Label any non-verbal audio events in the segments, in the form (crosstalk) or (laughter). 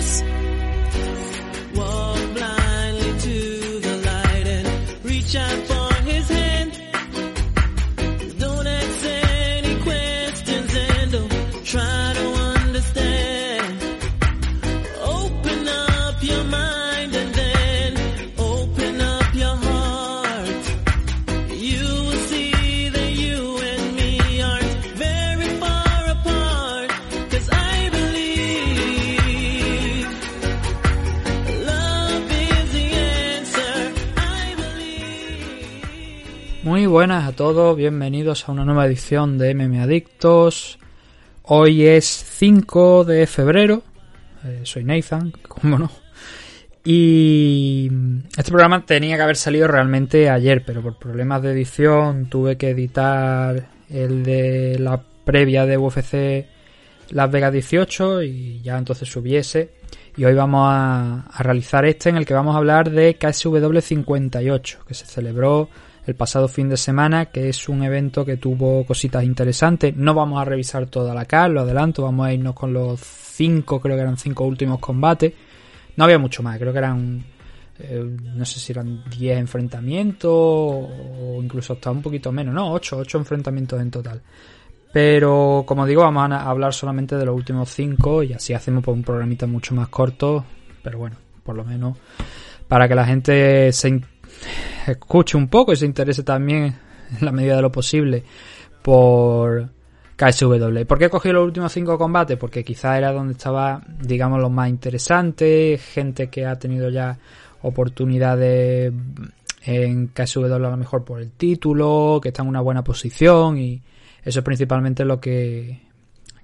adiós. Buenas a todos, bienvenidos a una nueva edición de MM Adictos. Hoy es 5 de febrero, eh, soy Nathan, (laughs) cómo no. Y este programa tenía que haber salido realmente ayer, pero por problemas de edición tuve que editar el de la previa de UFC Las Vegas 18 y ya entonces subiese. Y hoy vamos a, a realizar este en el que vamos a hablar de KSW 58, que se celebró el pasado fin de semana, que es un evento que tuvo cositas interesantes. No vamos a revisar toda la car, lo adelanto, vamos a irnos con los cinco, creo que eran cinco últimos combates. No había mucho más, creo que eran, eh, no sé si eran 10 enfrentamientos o incluso hasta un poquito menos, no, 8, 8 enfrentamientos en total. Pero como digo, vamos a hablar solamente de los últimos 5 y así hacemos pues, un programita mucho más corto, pero bueno, por lo menos para que la gente se escuche un poco y se interese también en la medida de lo posible por KSW. ¿Por qué he cogido los últimos cinco combates? Porque quizá era donde estaba, digamos, lo más interesante, gente que ha tenido ya oportunidades en KSW a lo mejor por el título, que está en una buena posición y eso es principalmente lo que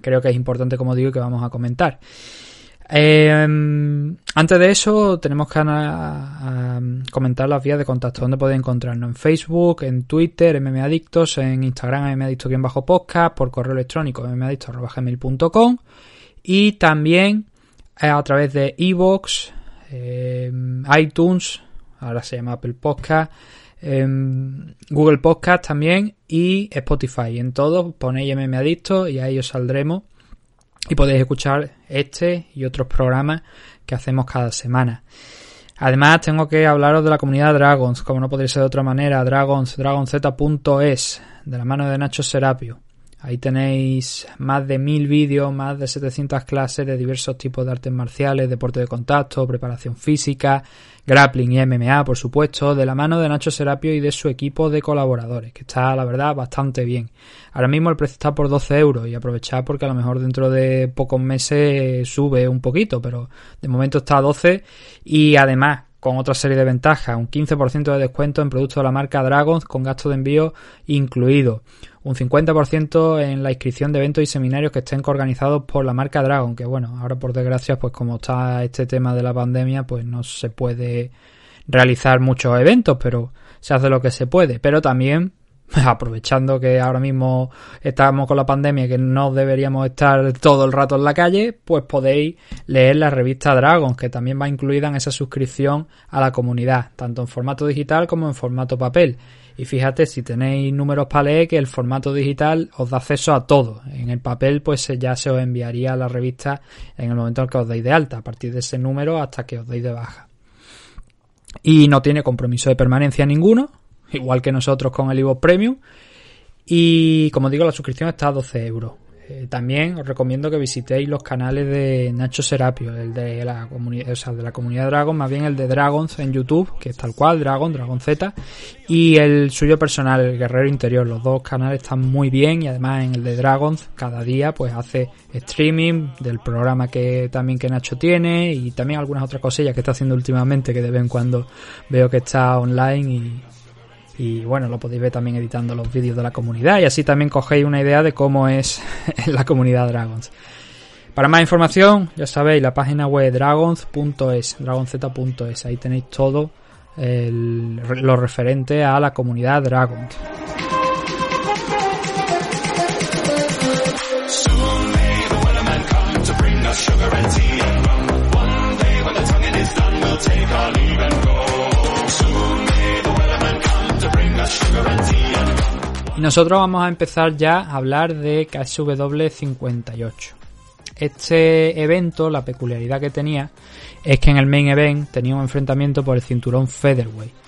creo que es importante, como digo, y que vamos a comentar. Eh, antes de eso, tenemos que a comentar las vías de contacto, donde podéis encontrarnos en Facebook, en Twitter, MMAdictos, en Instagram, MMAdictos-podcast, por correo electrónico, mmadictos.gmail.com y también eh, a través de iVoox, eh, iTunes, ahora se llama Apple Podcast, em, Google Podcast también y Spotify. En todos ponéis MMAdictos y ahí os saldremos y podéis escuchar este y otros programas que hacemos cada semana. Además, tengo que hablaros de la comunidad Dragons, como no podría ser de otra manera, Dragons, dragonz.es, de la mano de Nacho Serapio. Ahí tenéis más de mil vídeos, más de 700 clases de diversos tipos de artes marciales, deporte de contacto, preparación física, grappling y MMA, por supuesto, de la mano de Nacho Serapio y de su equipo de colaboradores, que está, la verdad, bastante bien. Ahora mismo el precio está por 12 euros y aprovechad porque a lo mejor dentro de pocos meses sube un poquito, pero de momento está a 12 y además con otra serie de ventajas, un 15% de descuento en productos de la marca Dragons con gasto de envío incluido, un 50% en la inscripción de eventos y seminarios que estén organizados por la marca Dragon, que bueno, ahora por desgracia, pues como está este tema de la pandemia, pues no se puede realizar muchos eventos, pero se hace lo que se puede, pero también (laughs) aprovechando que ahora mismo estamos con la pandemia y que no deberíamos estar todo el rato en la calle, pues podéis leer la revista Dragons, que también va incluida en esa suscripción a la comunidad, tanto en formato digital como en formato papel. Y fíjate, si tenéis números para leer, que el formato digital os da acceso a todo. En el papel, pues ya se os enviaría la revista en el momento en que os deis de alta, a partir de ese número hasta que os deis de baja. Y no tiene compromiso de permanencia ninguno, igual que nosotros con el Evo Premium. Y como digo, la suscripción está a 12 euros. Eh, también os recomiendo que visitéis los canales de Nacho Serapio, el de la comunidad, o sea, de la comunidad Dragon, más bien el de Dragons en YouTube, que es tal cual, Dragon, Dragon Z, y el suyo personal, el Guerrero Interior. Los dos canales están muy bien y además en el de Dragons cada día pues hace streaming del programa que también que Nacho tiene y también algunas otras cosillas que está haciendo últimamente que de vez en cuando veo que está online y, y bueno, lo podéis ver también editando los vídeos de la comunidad y así también cogéis una idea de cómo es (laughs) la comunidad Dragons. Para más información, ya sabéis, la página web dragons.es, dragonz.es, ahí tenéis todo el- lo referente a la comunidad Dragons. Y nosotros vamos a empezar ya a hablar de KSW 58. Este evento, la peculiaridad que tenía, es que en el main event tenía un enfrentamiento por el cinturón featherweight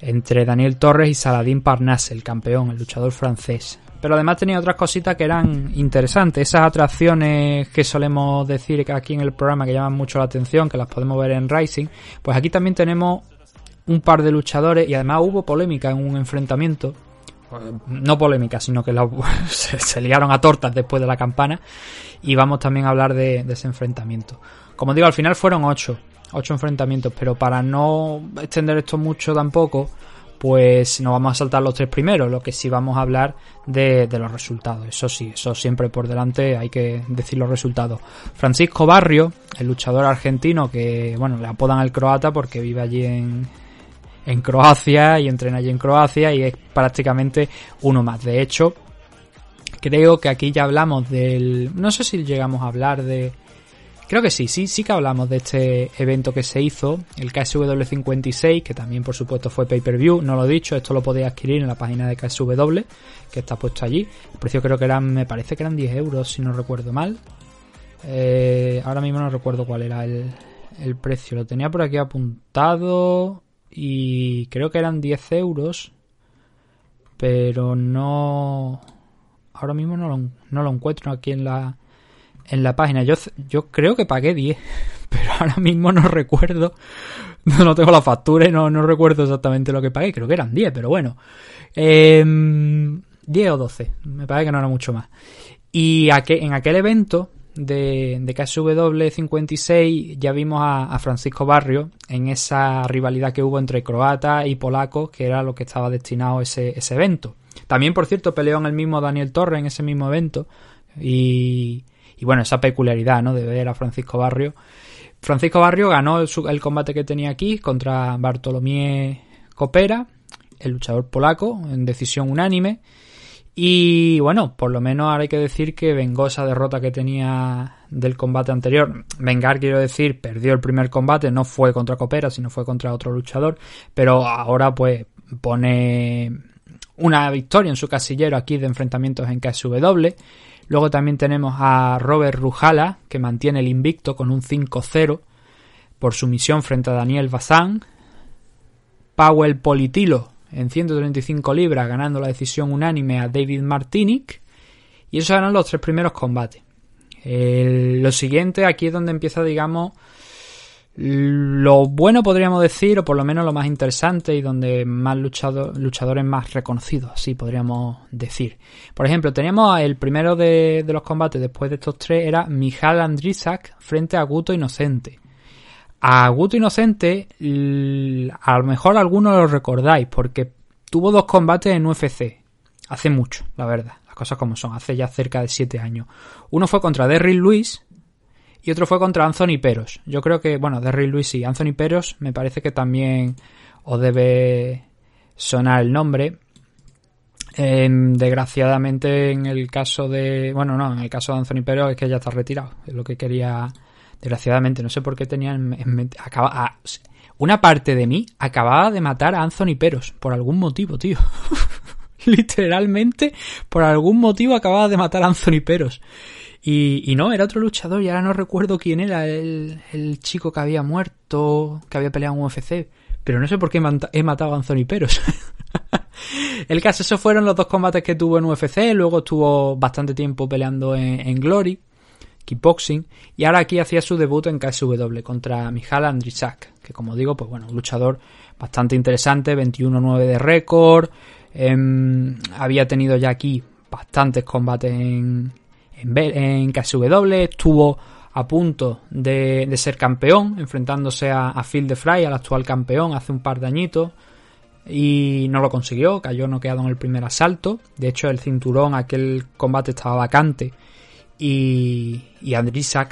entre Daniel Torres y Saladin Parnasse, el campeón, el luchador francés. Pero además tenía otras cositas que eran interesantes, esas atracciones que solemos decir aquí en el programa que llaman mucho la atención, que las podemos ver en Rising, pues aquí también tenemos un par de luchadores y además hubo polémica en un enfrentamiento no polémica, sino que (laughs) se, liaron a tortas después de la campana. Y vamos también a hablar de, ese enfrentamiento. Como digo, al final fueron ocho, ocho enfrentamientos, pero para no extender esto mucho tampoco, pues no vamos a saltar los tres primeros, lo que sí vamos a hablar de, de, los resultados. Eso sí, eso siempre por delante hay que decir los resultados. Francisco Barrio, el luchador argentino que, bueno, le apodan el croata porque vive allí en, en Croacia y entrena allí en Croacia y es prácticamente uno más. De hecho, creo que aquí ya hablamos del... No sé si llegamos a hablar de... Creo que sí, sí, sí que hablamos de este evento que se hizo, el KSW 56, que también por supuesto fue pay-per-view, no lo he dicho, esto lo podéis adquirir en la página de KSW, que está puesto allí. El precio creo que eran, me parece que eran 10 euros, si no recuerdo mal. Eh, ahora mismo no recuerdo cuál era el, el precio, lo tenía por aquí apuntado y creo que eran 10 euros, pero no... Ahora mismo no lo, no lo encuentro aquí en la, en la página. Yo, yo creo que pagué 10, (laughs) pero ahora mismo no recuerdo. (laughs) No tengo la factura y no, no recuerdo exactamente lo que pagué. Creo que eran 10, pero bueno. Eh, 10 o 12. Me parece que no era mucho más. Y en aquel evento de, de KSW 56 ya vimos a, Francisco Barrio en esa rivalidad que hubo entre croata y polaco que era lo que estaba destinado ese, ese evento. También, por cierto, peleó en el mismo Daniel Torre en ese mismo evento. Y, y bueno, esa peculiaridad, ¿no? De ver a Francisco Barrio. Francisco Barrio ganó el, el combate que tenía aquí contra Bartolomé Copera, el luchador polaco, en decisión unánime. Y bueno, por lo menos ahora hay que decir que vengó esa derrota que tenía del combate anterior. Vengar, quiero decir, perdió el primer combate, no fue contra Copera, sino fue contra otro luchador. Pero ahora pues pone una victoria en su casillero aquí de enfrentamientos en KSW. Luego también tenemos a Robert Rujala, que mantiene el invicto con un 5-0 por su misión frente a Daniel Bazán. Powell Politilo en 135 libras, ganando la decisión unánime a David Martinic. Y esos eran los tres primeros combates. lo siguiente, aquí es donde empieza, digamos, lo bueno podríamos decir, o por lo menos lo más interesante y donde más luchadores más reconocidos, así podríamos decir. Por ejemplo, teníamos el primero de, de los combates después de estos tres, era Mijal Andrisak frente a Guto Inocente. A Guto Inocente, a lo mejor algunos lo recordáis, porque tuvo dos combates en UFC. Hace mucho, la verdad. Las cosas como son, hace ya cerca de siete años. Uno fue contra Derrick Lewis y otro fue contra Anthony Peros. Yo creo que, bueno, Derrick Lewis y Anthony Peros me parece que también os debe sonar el nombre. Em, desgraciadamente en el caso de... Bueno, no, en el caso de Anthony Peros es que ya está retirado. Es lo que quería Desgraciadamente, no sé por qué tenía en, mente. Acaba, una parte de mí acababa de matar a Anthony Peros. Por algún motivo, tío. (laughs) Literalmente, por algún motivo acababa de matar a Anthony Peros. Y, no, era otro luchador y ahora no recuerdo quién era el, chico que había muerto, que había peleado en UFC. Pero no sé por qué he matado a Anthony Peros. (laughs) el caso, esos fueron los dos combates que tuvo en UFC. Luego estuvo bastante tiempo peleando en Glory kickboxing, y ahora aquí hacía su debut en KSW contra Mijal Andrisak, que como digo, pues bueno, un luchador bastante interesante, 21-9 de récord, em, había tenido ya aquí bastantes combates en, en, KSW, estuvo a punto de, ser campeón, enfrentándose a, a Phil de Fry, al actual campeón, hace un par de añitos, y no lo consiguió, cayó noqueado en el primer asalto. De hecho, el cinturón, aquel combate estaba vacante y, y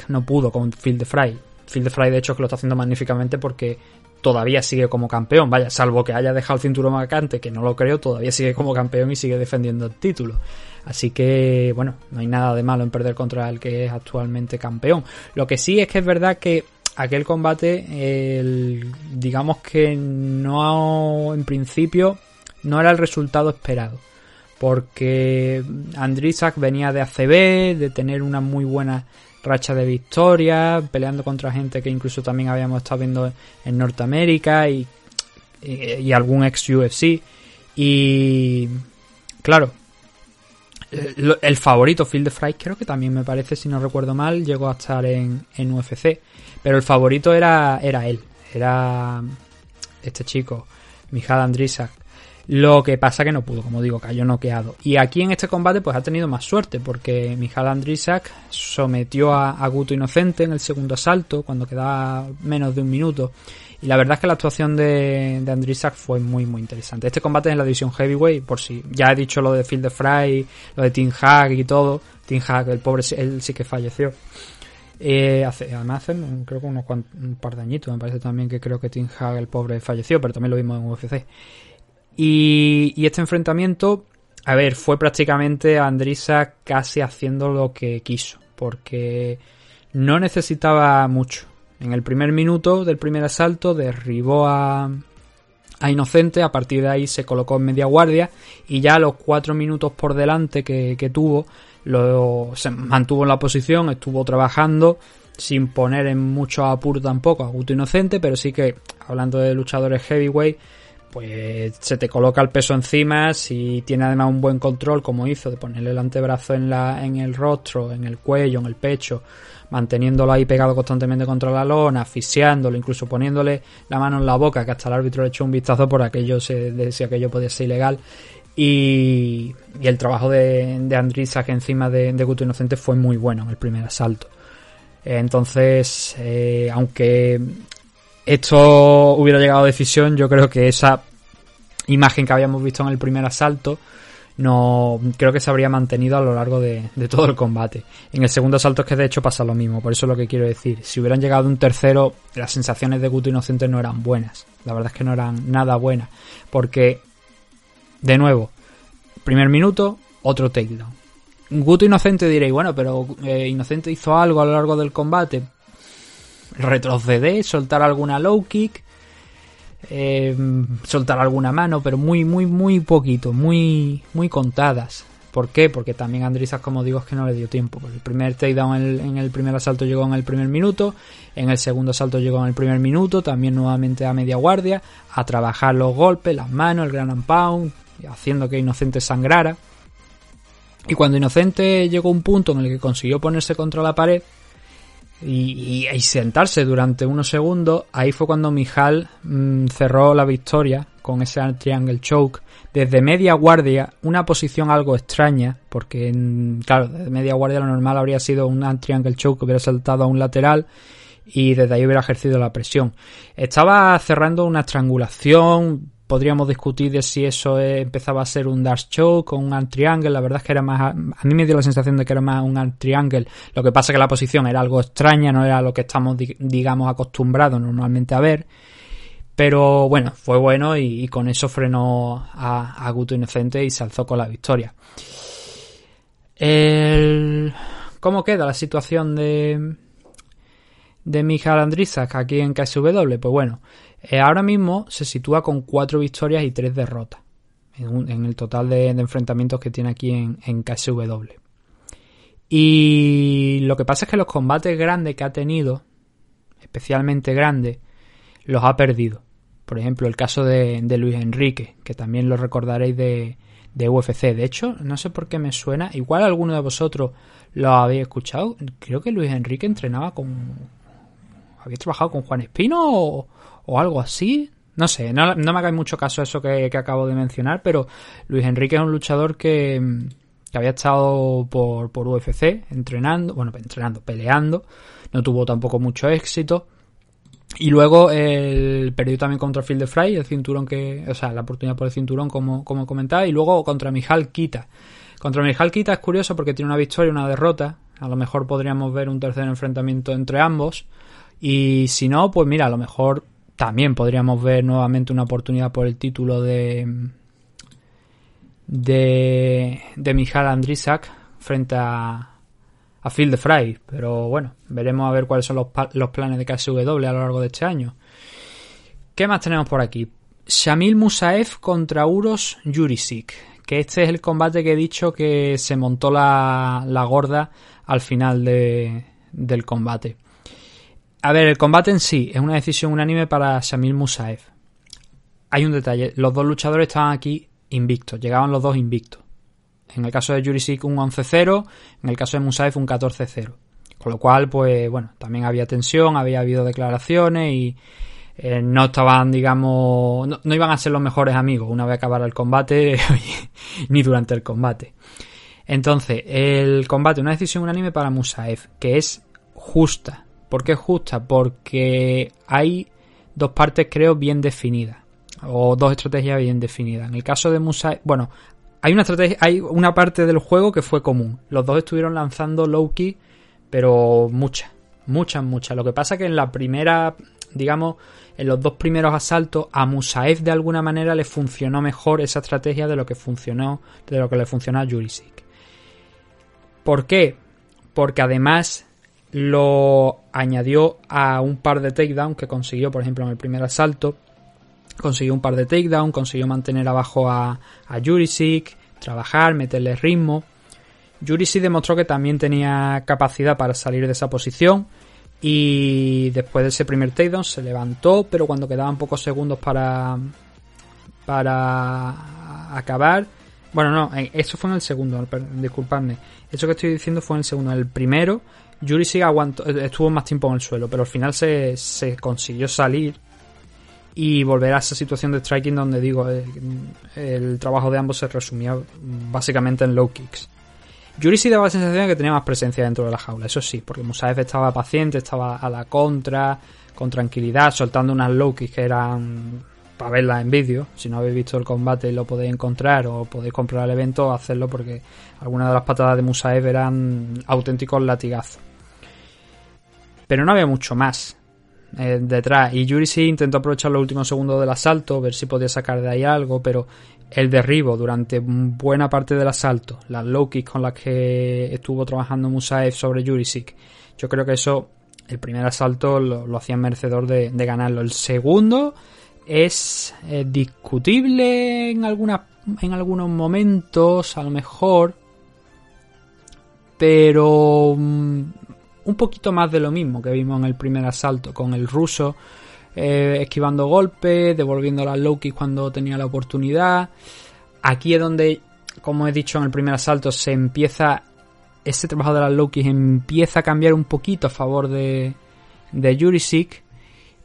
no pudo con Phil de Fry. Phil de Fry, de hecho, que lo está haciendo magníficamente porque todavía sigue como campeón. Vaya, salvo que haya dejado el cinturón vacante, que no lo creo, todavía sigue como campeón y sigue defendiendo el título. Así que, bueno, no hay nada de malo en perder contra el que es actualmente campeón. Lo que sí es que es verdad que aquel combate, digamos que no, en principio, no era el resultado esperado porque Andrisak venía de ACB, de tener una muy buena racha de victoria, peleando contra gente que incluso también habíamos estado viendo en Norteamérica y, y, y algún ex UFC. Y claro, el, el favorito, Phil de Fry, creo que también me parece, si no recuerdo mal, llegó a estar en, en UFC. Pero el favorito era, era él, era este chico, Mijal Andrisak. Lo que pasa que no pudo, como digo, cayó noqueado. Y aquí en este combate pues ha tenido más suerte porque Mijal Andrisak sometió a, a Guto Inocente en el segundo asalto cuando quedaba menos de un minuto. Y la verdad es que la actuación de, de fue muy muy interesante. Este combate es en la división heavyweight, por si ya he dicho lo de Phil de Fry, lo de Tim Hag y todo. Tim Hag, el pobre, él sí que falleció. Eh, hace, además hace creo que unos cuant- un par de añitos me parece también que creo que Tim Hag el pobre falleció, pero también lo vimos en UFC. Y, y este enfrentamiento, a ver, fue prácticamente Andrisa casi haciendo lo que quiso, porque no necesitaba mucho. En el primer minuto del primer asalto derribó a, a Inocente, a partir de ahí se colocó en media guardia y ya los cuatro minutos por delante que, que tuvo, lo, se mantuvo en la posición, estuvo trabajando sin poner en mucho apuro tampoco a Guto Inocente, pero sí que, hablando de luchadores heavyweight, pues se te coloca el peso encima, si tiene además un buen control, como hizo, de ponerle el antebrazo en, la, en el rostro, en el cuello, en el pecho, manteniéndolo ahí pegado constantemente contra la lona, asfixiándolo, incluso poniéndole la mano en la boca, que hasta el árbitro le echó un vistazo por aquello, se, de, si aquello podía ser ilegal. Y, y el trabajo de, de Andrisak encima de, de Guto Inocente fue muy bueno en el primer asalto. Entonces, eh, aunque esto hubiera llegado a decisión, yo creo que esa imagen que habíamos visto en el primer asalto no creo que se habría mantenido a lo largo de, de, todo el combate. En el segundo asalto es que de hecho pasa lo mismo, por eso es lo que quiero decir. Si hubieran llegado un tercero, las sensaciones de Guto Inocente no eran buenas. La verdad es que no eran nada buenas. Porque, de nuevo, primer minuto, otro takedown. Guto Inocente diréis, bueno, pero eh, Inocente hizo algo a lo largo del combate. Retroceder, soltar alguna low kick, eh, soltar alguna mano, pero muy, muy, muy poquito, muy, muy contadas. ¿Por qué? Porque también Andrisas, como digo, es que no le dio tiempo. El primer takedown en el, en el primer asalto llegó en el primer minuto, en el segundo asalto llegó en el primer minuto, también nuevamente a media guardia, a trabajar los golpes, las manos, el gran pound, haciendo que Inocente sangrara. Y cuando Inocente llegó a un punto en el que consiguió ponerse contra la pared y, y, y sentarse durante unos segundos, ahí fue cuando Mijal mmm, cerró la victoria con ese triangle choke desde media guardia, una posición algo extraña, porque claro, desde media guardia lo normal habría sido un triangle choke que hubiera saltado a un lateral y desde ahí hubiera ejercido la presión. Estaba cerrando una estrangulación, podríamos discutir de si eso empezaba a ser un dash choke o un arm triangle. La verdad es que era más. A mí me dio la sensación de que era más un arm triangle. Lo que pasa es que la posición era algo extraña, no era lo que estamos, digamos, acostumbrados normalmente a ver. Pero bueno, fue bueno y, con eso frenó a, a, Guto Inocente y se alzó con la victoria. El... ¿Cómo queda la situación de, de Michael Andrisak aquí en KSW? Pues bueno, eh, ahora mismo se sitúa con cuatro victorias y tres derrotas en, el total de, enfrentamientos que tiene aquí en, en KSW. Y lo que pasa es que los combates grandes que ha tenido, especialmente grandes, los ha perdido. Por ejemplo, el caso de, Luis Enrique, que también lo recordaréis de, de, UFC. De hecho, no sé por qué me suena. Igual alguno de vosotros lo habéis escuchado. Creo que Luis Enrique entrenaba con. ¿Había trabajado con Juan Espino o, o algo así? No sé, no, me hagáis mucho caso eso que, que, acabo de mencionar, pero Luis Enrique es un luchador que, que había estado por, por UFC entrenando, bueno, entrenando, peleando. No tuvo tampoco mucho éxito. Y luego el perdió también contra Phil de Fry, el cinturón que, o sea, la oportunidad por el cinturón, como, como comentaba, y luego contra Mijal Kita. Contra Mijal Kita es curioso porque tiene una victoria y una derrota. A lo mejor podríamos ver un tercer enfrentamiento entre ambos. Y si no, pues mira, a lo mejor también podríamos ver nuevamente una oportunidad por el título de de, de Mijal Andrisak frente a, a Phil de Fry. Pero bueno, veremos a ver cuáles son los, los planes de KSW a lo largo de este año. ¿Qué más tenemos por aquí? Shamil Musaev contra Uros Jurisic. Que este es el combate que he dicho que se montó la, la gorda al final de, del combate. A ver, el combate en sí es una decisión unánime para Shamil Musaev. Hay un detalle, los dos luchadores estaban aquí invictos, llegaban los dos invictos. En el caso de Jurisic un 11-0, en el caso de Musaev un 14-0. Con lo cual, pues bueno, también había tensión, había habido declaraciones y eh, no estaban, digamos, no, iban a ser los mejores amigos una vez acabara el combate (laughs) ni durante el combate. Entonces, el combate, una decisión unánime para Musaev, que es justa. ¿Por qué es justa? Porque hay dos partes, creo, bien definidas. O dos estrategias bien definidas. En el caso de Musaev, bueno, hay una estrategia, hay una parte del juego que fue común. Los dos estuvieron lanzando Loki, pero muchas, muchas, muchas. Lo que pasa que en la primera, digamos, en los dos primeros asaltos a Musaev de alguna manera le funcionó mejor esa estrategia de lo que funcionó, de lo que le funcionó a Jurisic. ¿Por qué? Porque además lo añadió a un par de takedowns que consiguió, por ejemplo, en el primer asalto. Consiguió un par de takedowns, consiguió mantener abajo a, Jurisic, trabajar, meterle ritmo. Jurisic demostró que también tenía capacidad para salir de esa posición y después de ese primer takedown se levantó, pero cuando quedaban pocos segundos para, para acabar. Bueno, no, eh, eso fue en el segundo, disculpadme. Eso que estoy diciendo fue en el segundo. El primero, Yuri sigue aguantó, eh, estuvo más tiempo en el suelo, pero al final se, se consiguió salir y volver a esa situación de striking donde digo, el trabajo de ambos se resumía básicamente en low kicks. Yuri sí daba la sensación de que tenía más presencia dentro de la jaula, eso sí, porque Musaev estaba paciente, estaba a la contra, con tranquilidad, soltando unas low kicks que eran para verlas en vídeo. Si no habéis visto el combate lo podéis encontrar o podéis comprar el evento, hacerlo porque algunas de las patadas de Musaev eran auténticos latigazos. Pero no había mucho más eh, detrás. Y Yuri intentó aprovechar los últimos segundos del asalto, ver si podía sacar de ahí algo, pero el derribo durante buena parte del asalto, las low con las que estuvo trabajando Musaev sobre Jurisic, yo creo que eso, el primer asalto lo, hacía merecedor de, ganarlo. El segundo es eh, discutible en, en algunos momentos, a lo mejor, pero mm, un poquito más de lo mismo que vimos en el primer asalto con el ruso eh, esquivando golpes, devolviendo las low kicks cuando tenía la oportunidad. Aquí es donde, como he dicho en el primer asalto, se empieza. Ese trabajo de las low kicks empieza a cambiar un poquito a favor de, de Jurisic.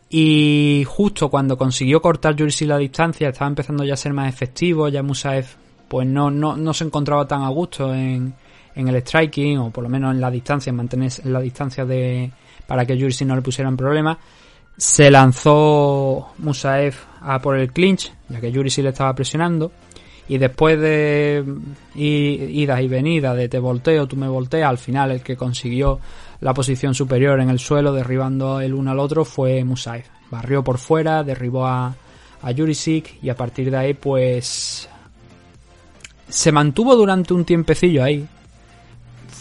Y justo cuando consiguió cortar Jurisic la distancia, estaba empezando ya a ser más efectivo. Ya Musaev, pues no, no, no se encontraba tan a gusto en, en el striking, o por lo menos en la distancia, en mantener la distancia de para que Jurisic no le pusieran problemas. Se lanzó Musaev a por el clinch, ya que Yuri sí le estaba presionando. Y después de idas y venidas, de te volteo, tú me volteas, al final el que consiguió la posición superior en el suelo, derribando el uno al otro, fue Musaev. Barrió por fuera, derribó a, a Jurisic y a partir de ahí, pues. Se mantuvo durante un tiempecillo ahí.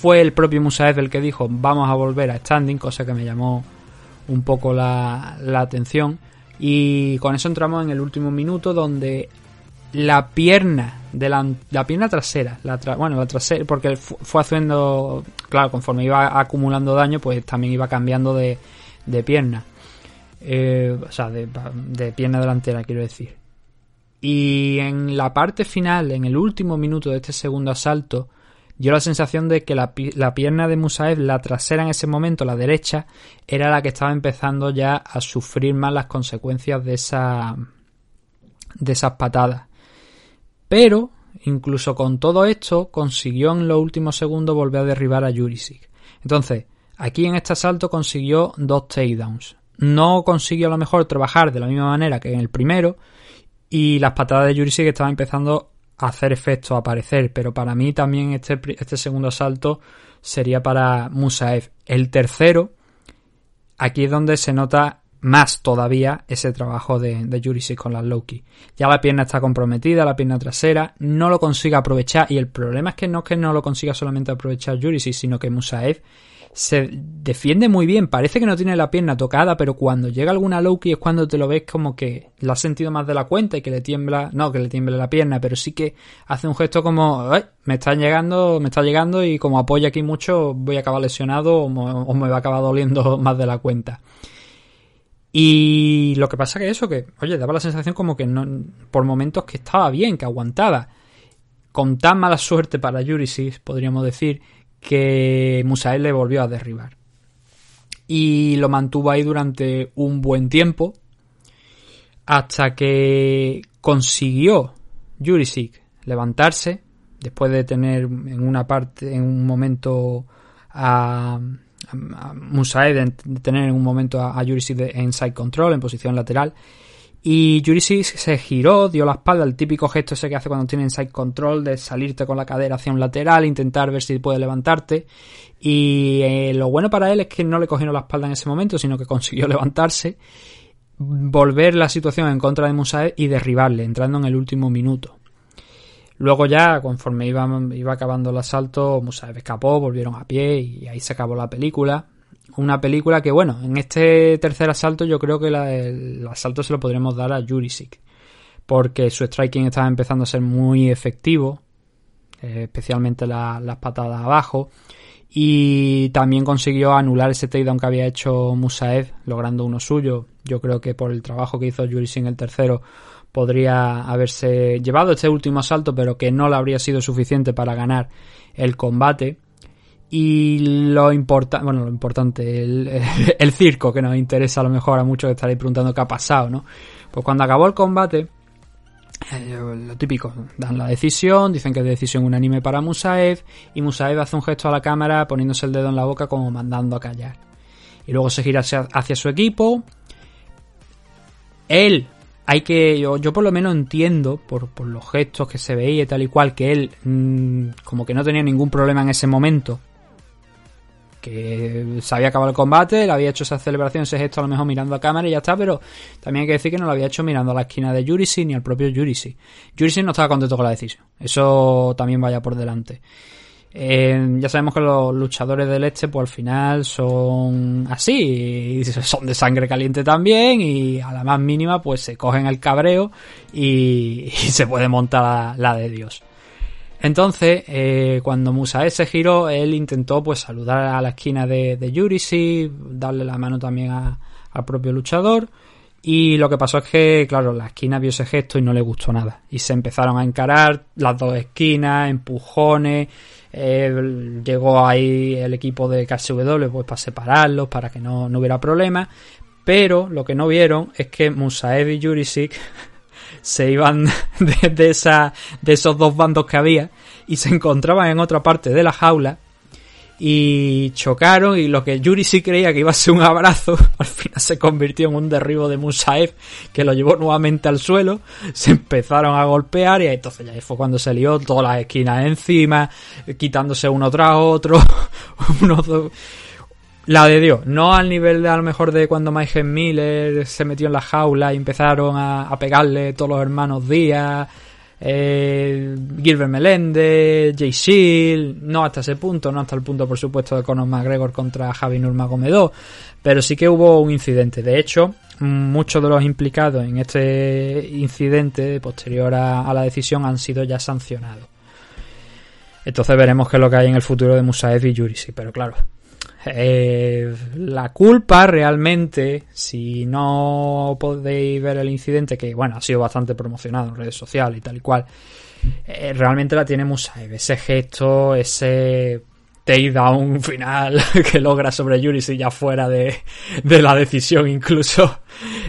Fue el propio Musaev el que dijo: Vamos a volver a standing, cosa que me llamó un poco la, atención. Y con eso entramos en el último minuto donde la pierna de la, pierna trasera, la bueno, la trasera, porque fue haciendo, claro, conforme iba acumulando daño, pues también iba cambiando de, de pierna. Eh, o sea, de, de pierna delantera, quiero decir. Y en la parte final, en el último minuto de este segundo asalto, dio la sensación de que la, pierna de Musaev, la trasera en ese momento, la derecha, era la que estaba empezando ya a sufrir más las consecuencias de esa de esas patadas. Pero, incluso con todo esto, consiguió en los últimos segundos volver a derribar a Jurisic. Entonces, aquí en este asalto consiguió dos takedowns. No consiguió a lo mejor trabajar de la misma manera que en el primero, y las patadas de Jurisic estaban empezando hacer efecto, aparecer, pero para mí también este, este segundo asalto sería para Musaev. El tercero, aquí es donde se nota más todavía ese trabajo de, de con las Loki. Ya la pierna está comprometida, la pierna trasera, no lo consigue aprovechar y el problema es que no es que no lo consiga solamente aprovechar Jurisic, sino que Musaev se defiende muy bien. Parece que no tiene la pierna tocada, pero cuando llega alguna Loki es cuando te lo ves como que la ha sentido más de la cuenta y que le tiembla, no que le tiemble la pierna, pero sí que hace un gesto como, me está llegando, me está llegando y como apoya aquí mucho voy a acabar lesionado o me, va a acabar doliendo (laughs) más de la cuenta. Y lo que pasa que eso, que, oye, daba la sensación como que no, por momentos que estaba bien, que aguantaba. Con tan mala suerte para Yurisis, podríamos decir, que Musael le volvió a derribar. Y lo mantuvo ahí durante un buen tiempo. Hasta que consiguió Jurisic levantarse. Después de tener en una parte, en un momento a, Musael, de tener en un momento a, a en side control, en posición lateral. Y Jurisic se giró, dio la espalda, el típico gesto ese que hace cuando tiene side control de salirte con la cadera hacia un lateral, intentar ver si puede levantarte. Y eh, lo bueno para él es que no le cogieron la espalda en ese momento, sino que consiguió (laughs) levantarse, volver la situación en contra de Musaev y derribarle, entrando en el último minuto. Luego ya, conforme iba, iba acabando el asalto, Musaev escapó, volvieron a pie y ahí se acabó la película una película que, bueno, en este tercer asalto yo creo que el asalto se lo podremos dar a Jurisic. Porque su striking estaba empezando a ser muy efectivo, eh, especialmente las patadas abajo. Y también consiguió anular ese takedown que había hecho Musaev, logrando uno suyo. Yo creo que por el trabajo que hizo Jurisic en el tercero, podría haberse llevado este último asalto, pero que no le habría sido suficiente para ganar el combate. Y lo importante, bueno, lo importante, (laughs) el, circo que nos interesa a lo mejor a muchos que estaréis preguntando qué ha pasado, ¿no? Pues cuando acabó el combate, eh, lo típico, dan la decisión, dicen que es decisión unánime para Musaev, y Musaev hace un gesto a la cámara poniéndose el dedo en la boca como mandando a callar. Y luego se gira hacia, su equipo. Él, hay que, yo, yo por lo menos entiendo, por, por, los gestos que se veía y tal y cual, que él mm, como que no tenía ningún problema en ese momento que se había acabado el combate, le había hecho esa celebración, ese gesto a lo mejor mirando a cámara y ya está, pero también hay que decir que no lo había hecho mirando a la esquina de Yurisi ni al propio Yurisi. Yurisi no estaba contento con la decisión, eso también vaya por delante. Eh, ya sabemos que los luchadores del este, pues al final son así, (laughs) son de sangre caliente también, y a la más mínima, pues se cogen el cabreo y, (laughs) se puede montar la de Dios. Entonces, eh, cuando Musae se giró, él intentó pues saludar a la esquina de, de Yurisi, darle la mano también al propio luchador. Y lo que pasó es que, claro, la esquina vio ese gesto y no le gustó nada. Y se empezaron a encarar las dos esquinas, empujones. Eh, llegó ahí el equipo de KSW pues para separarlos, para que no, no hubiera problemas. Pero lo que no vieron es que Musaev y Jurisic (laughs) se iban (laughs) de, esa, de esos dos bandos que había y se encontraban en otra parte de la jaula y chocaron y lo que Yuri sí creía que iba a ser un abrazo, (laughs) al final se convirtió en un derribo de Musaev que lo llevó nuevamente al suelo, se empezaron a golpear y entonces ya fue cuando se lió todas las esquinas encima, quitándose uno tras otro, (laughs) la de Dios, no al nivel de a lo mejor de cuando Michael Miller se metió en la jaula y empezaron a, pegarle todos los hermanos Díaz, eh, Gilbert Melende, Jay Shield, no hasta ese punto, no hasta el punto por supuesto de Conor McGregor contra Javi Nurmagomedov, pero sí que hubo un incidente. De hecho, muchos de los implicados en este incidente posterior a, la decisión han sido ya sancionados. Entonces veremos qué es lo que hay en el futuro de Musaev y Yurisi, pero claro, eh, la culpa realmente, si no podéis ver el incidente, que bueno, ha sido bastante promocionado en redes sociales y tal y cual, eh, realmente la tiene Musaev. Ese gesto, ese takedown final (laughs) que logra sobre Yuri si ya fuera de, de, la decisión incluso,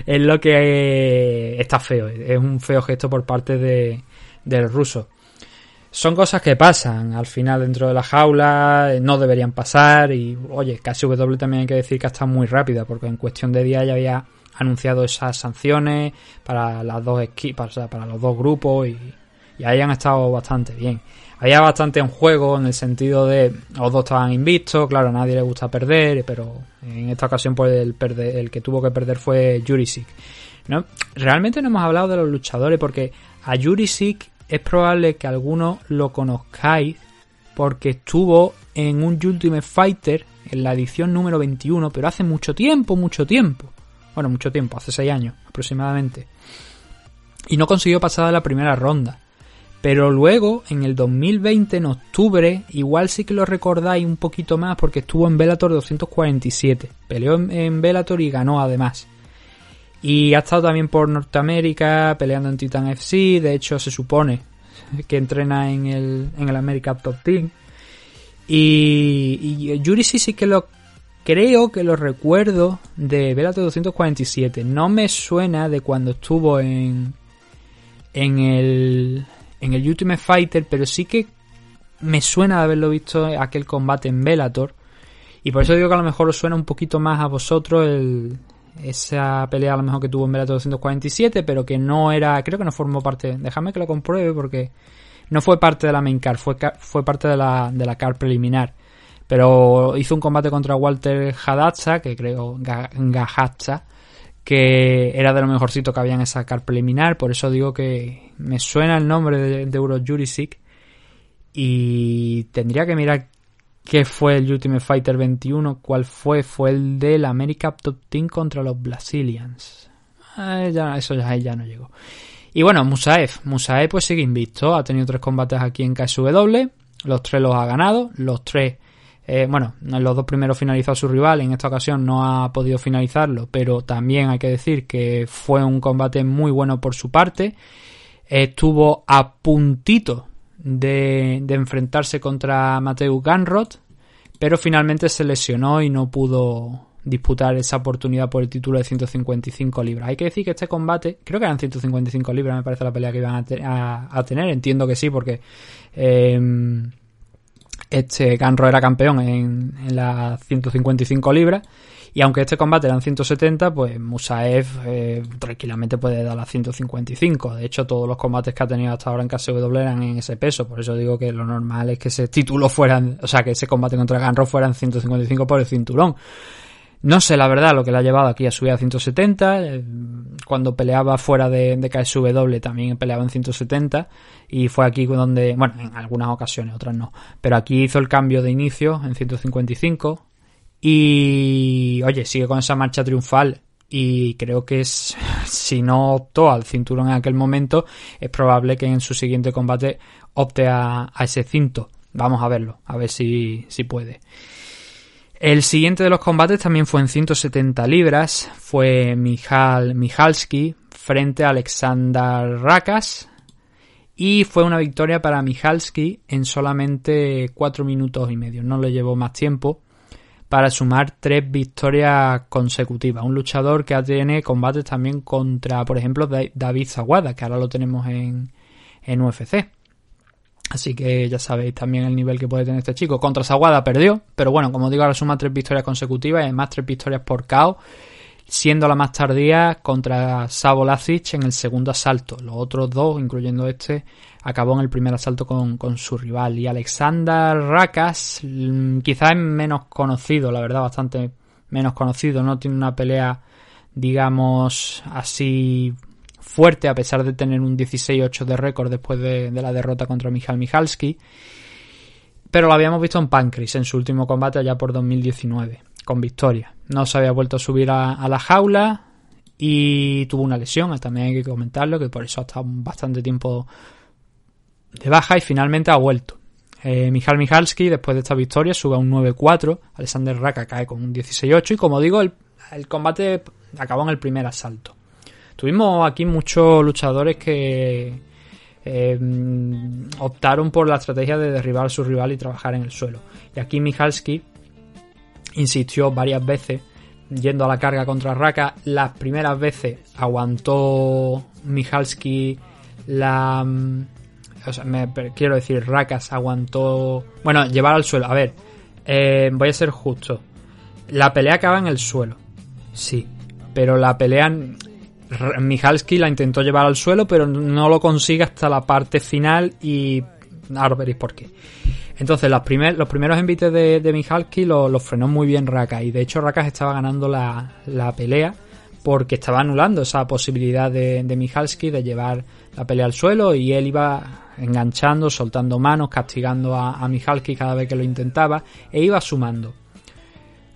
es lo que está feo. Es un feo gesto por parte de, del ruso son cosas que pasan al final dentro de la jaula, eh, no deberían pasar y oye, KSW también hay que decir que ha estado muy rápida porque en cuestión de días ya había anunciado esas sanciones para las dos equipos, para los dos grupos y, y ahí han estado bastante bien. Había bastante en juego en el sentido de los dos estaban invictos, claro, a nadie le gusta perder, pero en esta ocasión pues el, perder, el que tuvo que perder fue Jurisic. ¿no? Realmente no hemos hablado de los luchadores porque a Jurisic es probable que algunos lo conozcáis porque estuvo en un Ultimate Fighter, en la edición número 21, pero hace mucho tiempo, mucho tiempo. Bueno, mucho tiempo, hace 6 años aproximadamente. Y no consiguió pasar a la primera ronda. Pero luego, en el 2020, en octubre, igual sí que lo recordáis un poquito más porque estuvo en Bellator 247. Peleó en, Bellator y ganó además. Y ha estado también por Norteamérica peleando en Titan FC. De hecho, se supone que entrena en el, en el America Top Team. Y, y Yuri sí, sí que lo creo que lo recuerdo de Bellator 247. No me suena de cuando estuvo en en el en el Ultimate Fighter, pero sí que me suena de haberlo visto aquel combate en Bellator. Y por eso digo que a lo mejor os suena un poquito más a vosotros el, esa pelea a lo mejor que tuvo en Bellator 247, pero que no era, creo que no formó parte, déjame que lo compruebe porque no fue parte de la main card, fue, fue parte de la, de la card preliminar. Pero hizo un combate contra Walter Hadatsa, que creo, Gahatsa, que era de lo mejorcito que había en esa card preliminar, por eso digo que me suena el nombre de, de Euro Jurisic y tendría que mirar qué fue el Ultimate Fighter 21, cuál fue, fue el del America Top Team contra los Brazilians. Eh, ya, eso ya, ya no llegó. Y bueno, Musaev. Musaev pues sigue invicto, ha tenido tres combates aquí en KSW, los tres los ha ganado, los tres eh, bueno, en los dos primeros finalizó su rival, en esta ocasión no ha podido finalizarlo, pero también hay que decir que fue un combate muy bueno por su parte. Estuvo a puntito de, de enfrentarse contra Mateo Ganrod, pero finalmente se lesionó y no pudo disputar esa oportunidad por el título de 155 libras. Hay que decir que este combate, creo que eran 155 libras, me parece la pelea que iban a, te a, a tener, entiendo que sí, porque eh, este Ganro era campeón en, en las 155 libras. Y aunque este combate eran 170, pues Musaev eh, tranquilamente puede dar las 155. De hecho, todos los combates que ha tenido hasta ahora en KSW eran en ese peso. Por eso digo que lo normal es que ese título fueran, o sea, que ese combate contra Ganro fuera en 155 por el cinturón. No sé la verdad lo que le ha llevado aquí a subir a 170. Eh, cuando peleaba fuera de, de KSW también peleaba en 170. Y fue aquí donde, bueno, en algunas ocasiones, otras no. Pero aquí hizo el cambio de inicio en 155. Y, oye, sigue con esa marcha triunfal. Y creo que es, (laughs) si no optó al cinturón en aquel momento, es probable que en su siguiente combate opte a, ese cinto. Vamos a verlo, a ver si, si puede. El siguiente de los combates también fue en 170 libras, fue Mijal Mijalski frente a Alexander Rakas y fue una victoria para Mijalski en solamente 4 minutos y medio, no le llevó más tiempo para sumar tres victorias consecutivas. Un luchador que tiene combates también contra, por ejemplo, David Zaguada, que ahora lo tenemos en, en UFC. Así que ya sabéis también el nivel que puede tener este chico. Contra Saguada perdió, pero bueno, como digo, ahora suma tres victorias consecutivas y además tres victorias por KO, siendo la más tardía contra Sabo Lazic en el segundo asalto. Los otros dos, incluyendo este, acabó en el primer asalto con, con su rival. Y Alexander Rakas, quizás es menos conocido, la verdad, bastante menos conocido. No tiene una pelea, digamos, así fuerte a pesar de tener un 16-8 de récord después de, de, la derrota contra Michal Michalski. Pero lo habíamos visto en Pancris en su último combate allá por 2019, con victoria. No se había vuelto a subir a, la jaula y tuvo una lesión, también hay que comentarlo, que por eso ha estado bastante tiempo de baja y finalmente ha vuelto. Eh, Michal Michalski, después de esta victoria, sube a un 9-4. Alexander Raka cae con un 16-8. Y como digo, el, combate acabó en el primer asalto. Tuvimos aquí muchos luchadores que eh, optaron por la estrategia de derribar a su rival y trabajar en el suelo. Y aquí Michalski insistió varias veces yendo a la carga contra Raka. Las primeras veces aguantó Michalski la... Me, quiero decir, Rakas aguantó... Bueno, llevar al suelo. A ver, eh, voy a ser justo. La pelea acaba en el suelo. Sí. Pero la pelea Mijalski la intentó llevar al suelo, pero no lo consigue hasta la parte final y ahora veréis por qué. Entonces, los, primer, los primeros envites de, de los lo frenó muy bien Raka y de hecho Raka estaba ganando la, la, pelea porque estaba anulando esa posibilidad de, de de llevar la pelea al suelo y él iba enganchando, soltando manos, castigando a, a cada vez que lo intentaba e iba sumando.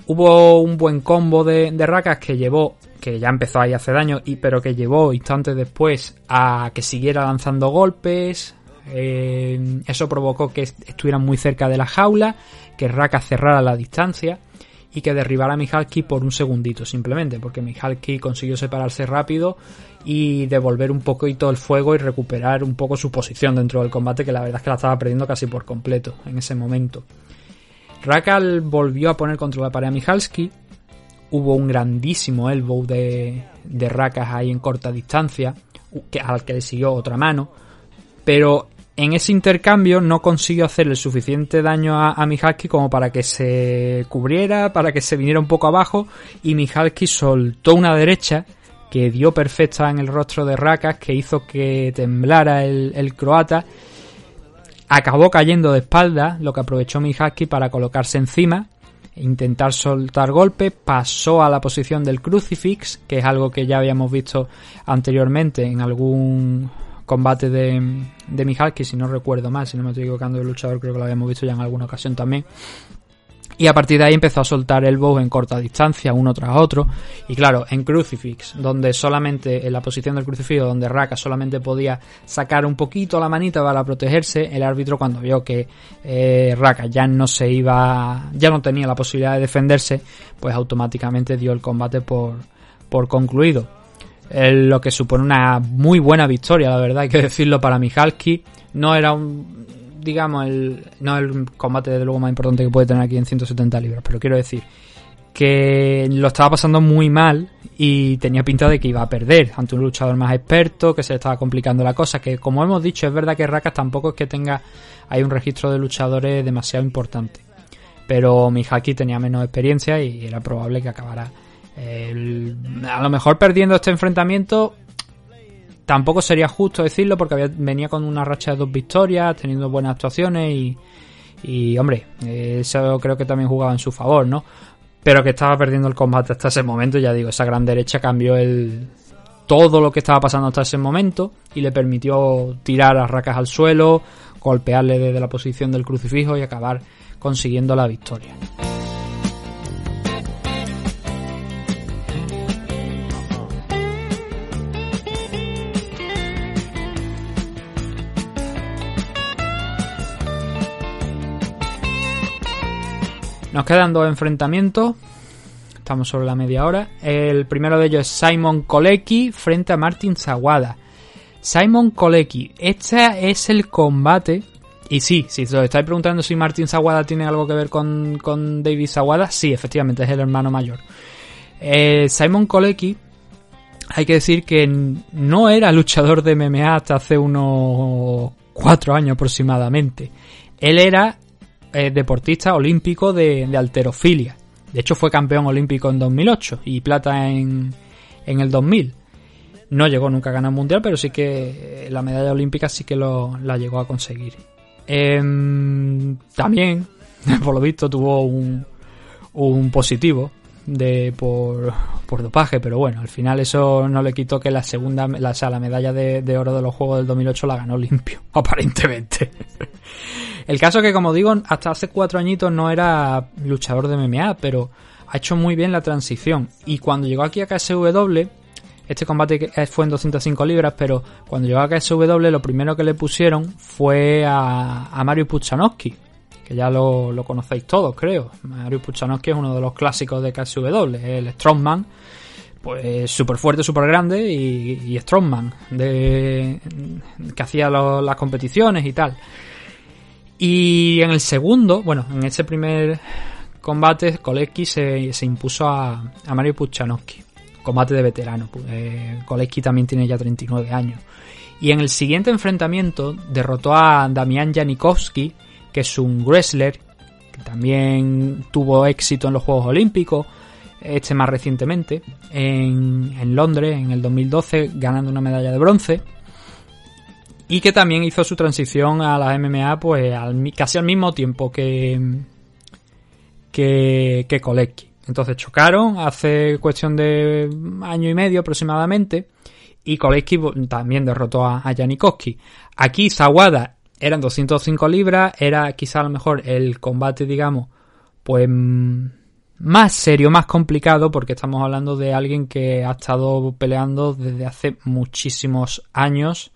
Hubo un buen combo de, de Rakas que llevó, que ya empezó ahí hace daño, y, pero que llevó instantes después a que siguiera lanzando golpes. Eh, eso provocó que est- estuvieran muy cerca de la jaula, que Rakas cerrara la distancia y que derribara a Mihalki por un segundito simplemente, porque Mihalki consiguió separarse rápido y devolver un poquito el fuego y recuperar un poco su posición dentro del combate, que la verdad es que la estaba perdiendo casi por completo en ese momento. Rakal volvió a poner contra la pared a Mihalski. Hubo un grandísimo elbow de, de Rakas ahí en corta distancia, que, al que le siguió otra mano. Pero en ese intercambio no consiguió hacerle suficiente daño a, a Mihalki como para que se cubriera, para que se viniera un poco abajo. Y Mihalki soltó una derecha que dio perfecta en el rostro de Rakas, que hizo que temblara el, croata acabó cayendo de espalda, lo que aprovechó Mihalki para colocarse encima, e intentar soltar golpe, pasó a la posición del crucifix, que es algo que ya habíamos visto anteriormente en algún combate de, de Mihalki, si no recuerdo mal, si no me estoy equivocando del luchador, creo que lo habíamos visto ya en alguna ocasión también. Y a partir de ahí empezó a soltar elbows en corta distancia, uno tras otro. Y claro, en Crucifix, donde solamente, en la posición del crucifijo, donde Raka solamente podía sacar un poquito la manita para protegerse, el árbitro cuando vio que eh, Raka ya no se iba, ya no tenía la posibilidad de defenderse, pues automáticamente dio el combate por, por concluido. Eh, lo que supone una muy buena victoria, la verdad, hay que decirlo para Mihalki. No era un, digamos, el, no el combate de luego más importante que puede tener aquí en 170 libras, pero quiero decir que lo estaba pasando muy mal y tenía pinta de que iba a perder ante un luchador más experto, que se le estaba complicando la cosa, que como hemos dicho, es verdad que Rakas tampoco es que tenga hay un registro de luchadores demasiado importante. Pero Mihaki tenía menos experiencia y era probable que acabara el- a lo mejor perdiendo este enfrentamiento tampoco sería justo decirlo porque había- venía con una racha de dos victorias, teniendo buenas actuaciones y, y hombre, eso creo que también jugaba en su favor, ¿no? Pero que estaba perdiendo el combate hasta ese momento, ya digo, esa gran derecha cambió el todo lo que estaba pasando hasta ese momento y le permitió tirar a Racas al suelo, golpearle desde la posición del crucifijo y acabar consiguiendo la victoria. Nos quedan dos enfrentamientos. Estamos sobre la media hora. El primero de ellos es Simon Kolecki frente a Martin Zawada. Simon Kolecki. Este es el combate. Y sí, si os estáis preguntando si Martin Zawada tiene algo que ver con, David Zawada, sí, efectivamente es el hermano mayor. Eh, Simon Kolecki, hay que decir que no era luchador de MMA hasta hace unos cuatro años aproximadamente. Él era eh, deportista olímpico de, alterofilia. De hecho, fue campeón olímpico en 2008 y plata en, en el 2000. No llegó nunca a ganar mundial, pero sí que eh, la medalla olímpica sí que lo, la llegó a conseguir. Em, también, (laughs) por lo visto, tuvo un, un positivo de por, por dopaje, pero bueno, al final eso no le quitó que la segunda, la, o sea, la medalla de, de oro de los Juegos del 2008 la ganó limpio, (laughs) aparentemente. El caso que, como digo, hasta hace cuatro añitos no era luchador de MMA, pero ha hecho muy bien la transición. Y cuando llegó aquí a KSW, este combate que- fue en 205 libras, pero cuando llegó a KSW lo primero que le pusieron fue a, Mario Puchanowski, que ya lo, conocéis todos, creo. Mario Puchanowski es uno de los clásicos de KSW, el Strongman, pues súper fuerte, súper grande y, y Strongman, de, que hacía lo- las competiciones y tal. Y en el segundo, bueno, en ese primer combate, Kolecki se, se impuso a, a Mario Puchanowski. Combate de veterano. Eh, también tiene ya 39 años. Y en el siguiente enfrentamiento derrotó a Damian Janikowski, que es un wrestler que también tuvo éxito en los Juegos Olímpicos, este más recientemente, en, en Londres en el 2012, ganando una medalla de bronce y que también hizo su transición a la MMA pues al casi al mismo tiempo que que, que Kolecki. Entonces chocaron hace cuestión de año y medio aproximadamente y Kolecki también derrotó a, a. Aquí Zawada eran 205 libras, era quizá a lo mejor el combate, digamos, pues más serio, más complicado, porque estamos hablando de alguien que ha estado peleando desde hace muchísimos años,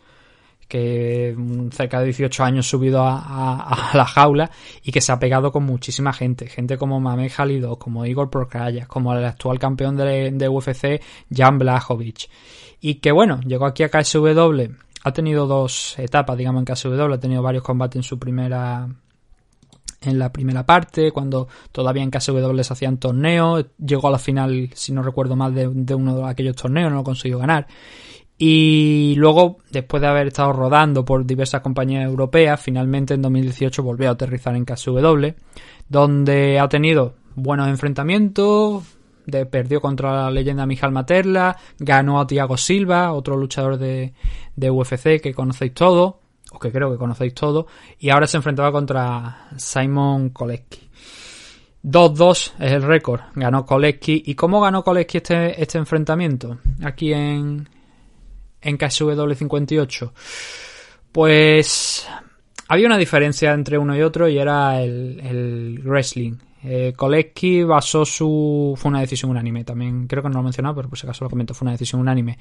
que mm, cerca de 18 años subido a, (laughs) la jaula y que se ha pegado con muchísima gente, gente como Mamed Halidov, como Igor Prokrayas, como el actual campeón de, de UFC, Jan Blachowicz. Y que bueno, llegó aquí a KSW, ha tenido dos etapas, digamos, en KSW, ha tenido varios combates en su primera en la primera parte, cuando todavía en KSW se hacían torneos, llegó a la final, si no recuerdo mal, de, de uno de aquellos torneos, no lo consiguió ganar. Y luego, después de haber estado rodando por diversas compañías europeas, finalmente en 2018 volvió a aterrizar en KSW, donde ha tenido buenos enfrentamientos, perdió contra la leyenda Mijal Materla, ganó a Thiago Silva, otro luchador de, de UFC que conocéis todos, o que creo que conocéis todos, y ahora se enfrentaba contra Simon Kolecki. 2-2 es el récord, ganó Kolecki. ¿Y cómo ganó Kolecki este, este enfrentamiento? Aquí en, en KSW 58. Pues había una diferencia entre uno y otro y era el, wrestling. Eh, basó su. Fue una decisión unánime, también creo que no lo he mencionado, pero por si acaso lo comento, fue una decisión unánime.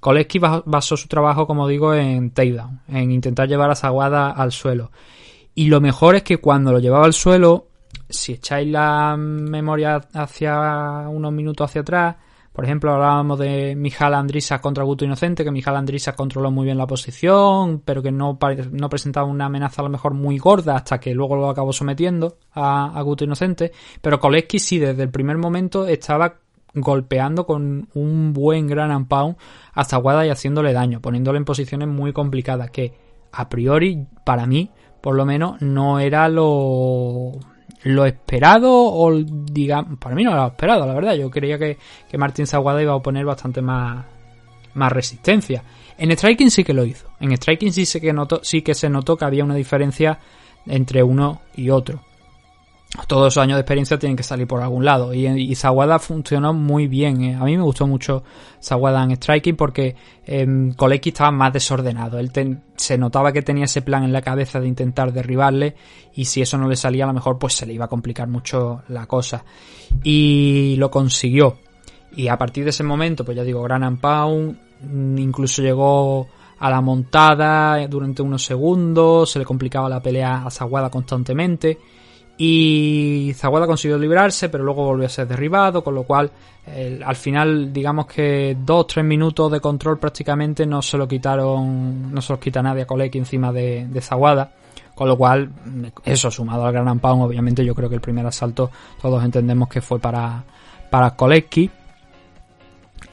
Kolecki basó su trabajo, como digo, en takedown, en intentar llevar a Zaguada al suelo. Y lo mejor es que cuando lo llevaba al suelo, si echáis la memoria hacia unos minutos hacia atrás, por ejemplo, hablábamos de Mijal Andrisa contra Guto Inocente, que Mijal Andrisa controló muy bien la posición, pero que no, no, presentaba una amenaza a lo mejor muy gorda hasta que luego lo acabó sometiendo a, Guto Inocente. Pero Koleski sí, desde el primer momento estaba golpeando con un buen gran ampau a Zaguada y haciéndole daño, poniéndole en posiciones muy complicadas, que a priori, para mí, por lo menos, no era lo lo esperado o digamos, para mí no lo esperado, la verdad. Yo creía que, que Martín Zaguada iba a poner bastante más, más resistencia. En Striking sí que lo hizo. En Striking sí, que notó, sí que se notó que había una diferencia entre uno y otro todos esos años de experiencia tienen que salir por algún lado. Y, y funcionó muy bien. Eh. A mí me gustó mucho Zawada en Striking porque eh, Kolecki estaba más desordenado. Él se notaba que tenía ese plan en la cabeza de intentar derribarle y si eso no le salía a lo mejor pues se le iba a complicar mucho la cosa. Y lo consiguió. Y a partir de ese momento, pues ya digo, Gran Pound incluso llegó a la montada durante unos segundos, se le complicaba la pelea a Zawada constantemente y Zaguada consiguió librarse, pero luego volvió a ser derribado, con lo cual al final digamos que 2-3 minutos de control prácticamente no se lo quitaron, no se los quita nadie a Koleki encima de, de Zaguada. Con lo cual, eso sumado al Gran Pound, obviamente yo creo que el primer asalto todos entendemos que fue para, para Kolecki,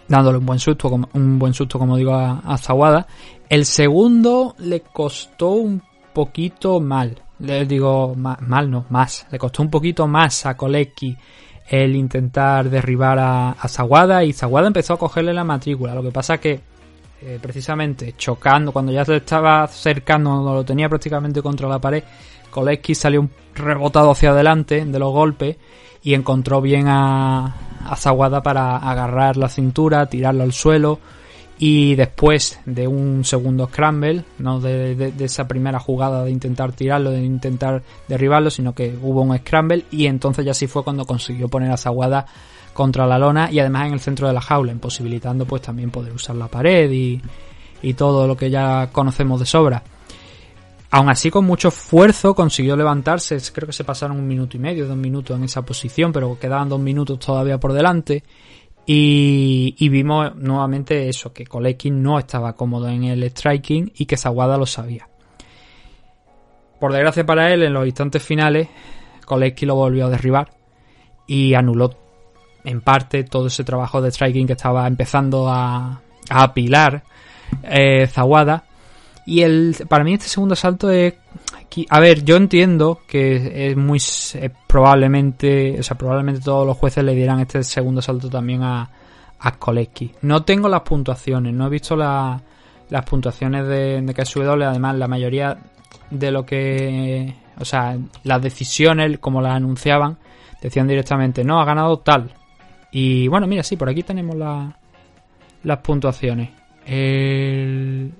dándole un buen susto, un buen susto como digo a, a Zaguada. El segundo le costó un poquito mal, le digo mal, no, más. Le costó un poquito más a Kolecki el intentar derribar a, a y Zaguada empezó a cogerle la matrícula. Lo que pasa que eh, precisamente chocando, cuando ya se estaba acercando, cuando lo tenía prácticamente contra la pared, Kolecki salió un rebotado hacia adelante de los golpes y encontró bien a, a para agarrar la cintura, tirarlo al suelo y después de un segundo scramble, no de, esa primera jugada de intentar tirarlo, de intentar derribarlo, sino que hubo un scramble y entonces ya sí fue cuando consiguió poner a Zaguada contra la lona y además en el centro de la jaula, imposibilitando pues también poder usar la pared y, y todo lo que ya conocemos de sobra. Aún así, con mucho esfuerzo consiguió levantarse. Creo que se pasaron un minuto y medio, dos minutos en esa posición, pero quedaban dos minutos todavía por delante. Y, y, vimos nuevamente eso, que Kolecki no estaba cómodo en el striking y que Zawada lo sabía. Por desgracia para él, en los instantes finales, Kolecki lo volvió a derribar y anuló en parte todo ese trabajo de striking que estaba empezando a, a apilar eh, Zawada. Y el, para mí este segundo salto es a ver, yo entiendo que es muy es probablemente, o sea, probablemente todos los jueces le dieran este segundo salto también a, a Kolecki. No tengo las puntuaciones, no he visto la, las puntuaciones de, de KSW, además la mayoría de lo que, o sea, las decisiones como las anunciaban, decían directamente, no, ha ganado tal. Y bueno, mira, sí, por aquí tenemos la, las puntuaciones. El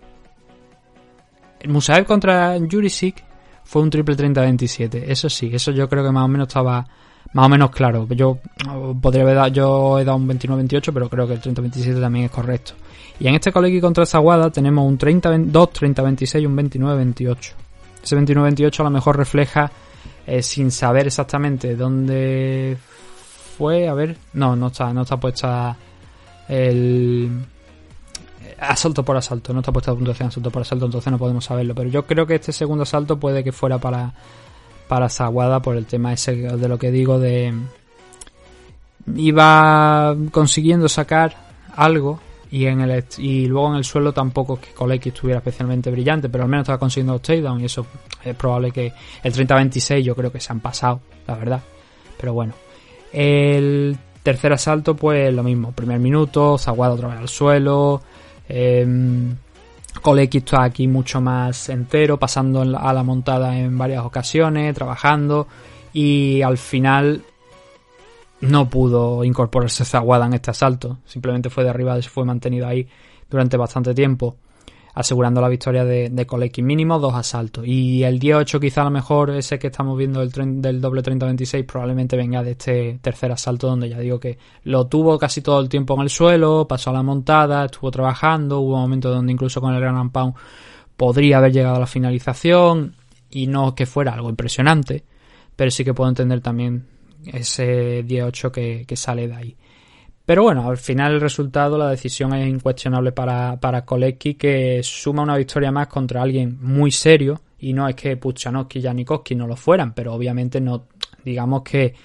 Musaev contra Jurisic fue un triple 30-27. Eso sí, eso yo creo que más o menos estaba más o menos claro. Yo eh, podría haber dado, yo he dado un 29-28, pero creo que el 30-27 también es correcto. Y en este Colegio contra Zaguada tenemos un 32, 30-26 y un 29-28. Ese 29-28 a lo mejor refleja, eh, sin saber exactamente dónde fue, a ver, no, no está, no está puesta el asalto por asalto, no está puesta la puntuación asalto por asalto, entonces no podemos saberlo. Pero yo creo que este segundo asalto puede que fuera para, para Zaguada por el tema ese de lo que digo de iba consiguiendo sacar algo y en el y luego en el suelo tampoco que Koleki estuviera especialmente brillante, pero al menos estaba consiguiendo los takedowns y eso es probable que el 30-26 yo creo que se han pasado, la verdad. Pero bueno, el tercer asalto pues lo mismo, primer minuto, Zaguada otra vez al suelo, eh, está aquí mucho más entero, pasando a la montada en varias ocasiones, trabajando y al final no pudo incorporarse Zaguada en este asalto. Simplemente fue derribado y se fue mantenido ahí durante bastante tiempo asegurando la victoria de, de Mínimo dos asaltos. Y el 10-8 quizá a lo mejor ese que estamos viendo del, del doble 30-26 probablemente venga de este tercer asalto donde ya digo que lo tuvo casi todo el tiempo en el suelo, pasó a la montada, estuvo trabajando, hubo momentos donde incluso con el Gran Pound podría haber llegado a la finalización y no que fuera algo impresionante, pero sí que puedo entender también ese 10-8 que, que sale de ahí. Pero bueno, al final el resultado, la decisión es incuestionable para, para Kolecki, que suma una victoria más contra alguien muy serio. Y no es que Puchanowski y Janikowski no lo fueran, pero obviamente no, digamos que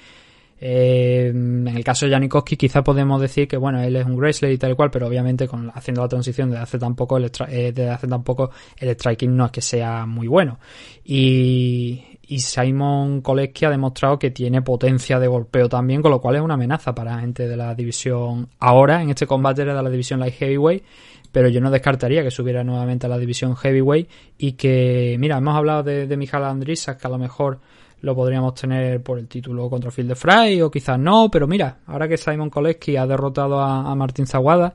eh, en el caso de Janikowski quizá podemos decir que bueno, él es un wrestler y tal cual, pero obviamente con, haciendo la transición desde hace tan poco el, eh, desde hace tan poco el striking no es que sea muy bueno. Y, y Simon Koleski ha demostrado que tiene potencia de golpeo también, con lo cual es una amenaza para gente de la división. Ahora, en este combate era de la división Light Heavyweight, pero yo no descartaría que subiera nuevamente a la división Heavyweight y que, mira, hemos hablado de, de Mijal Andrisas, que a lo mejor lo podríamos tener por el título contra Phil de Fry, o quizás no, pero mira, ahora que Simon Koleski ha derrotado a, Martín Zaguada,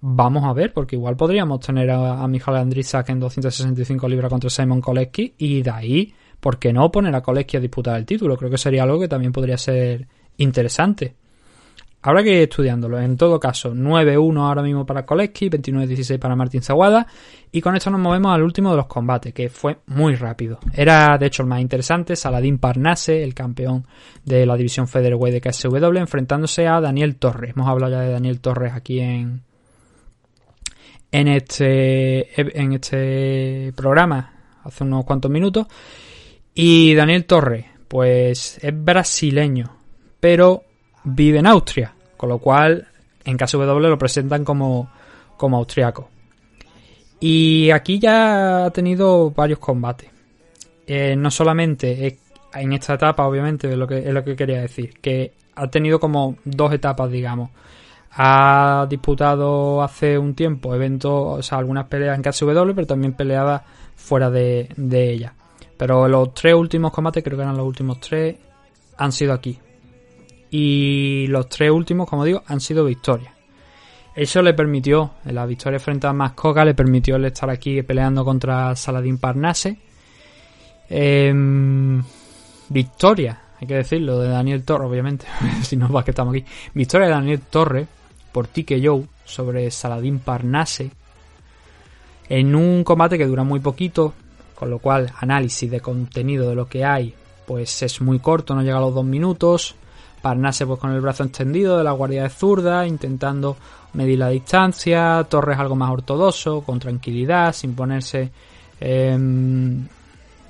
vamos a ver, porque igual podríamos tener a, a Mijal Andrisak en 265 libras contra Simon Koleski y de ahí ¿por qué no poner a Koleski a disputar el título? Creo que sería algo que también podría ser interesante. Habrá que ir estudiándolo. En todo caso, 9-1 ahora mismo para Koleski, 29-16 para Martín Zaguada. Y con esto nos movemos al último de los combates, que fue muy rápido. Era, de hecho, el más interesante. Saladín Parnase, el campeón de la división Featherweight de KSW, enfrentándose a Daniel Torres. Hemos hablado ya de Daniel Torres aquí en, en, este, en este programa hace unos cuantos minutos. Y Daniel Torre, pues es brasileño, pero vive en Austria, con lo cual en caso W lo presentan como, como austriaco. Y aquí ya ha tenido varios combates. Eh, no solamente en esta etapa, obviamente, es lo, que, es lo que quería decir, que ha tenido como dos etapas, digamos. Ha disputado hace un tiempo eventos, o sea, algunas peleas en KSW, pero también peleaba fuera de ella. Pero los tres últimos combates, creo que eran los últimos tres, han sido aquí. Y los tres últimos, como digo, han sido victorias. Eso le permitió, la victoria frente a Mascoca, le permitió el estar aquí peleando contra Saladín Parnase. Em, victoria, hay que decirlo, de Daniel Torres, obviamente, (laughs) si no va que estamos aquí. Victoria de Daniel Torres por Tike Joe sobre Saladín Parnase. En un combate que dura muy poquito, con lo cual análisis de contenido de lo que hay pues es muy corto, no llega a los dos minutos. Parnase pues con el brazo extendido de la guardia de zurda, intentando medir la distancia, Torres algo más ortodoxo, con tranquilidad, sin ponerse em,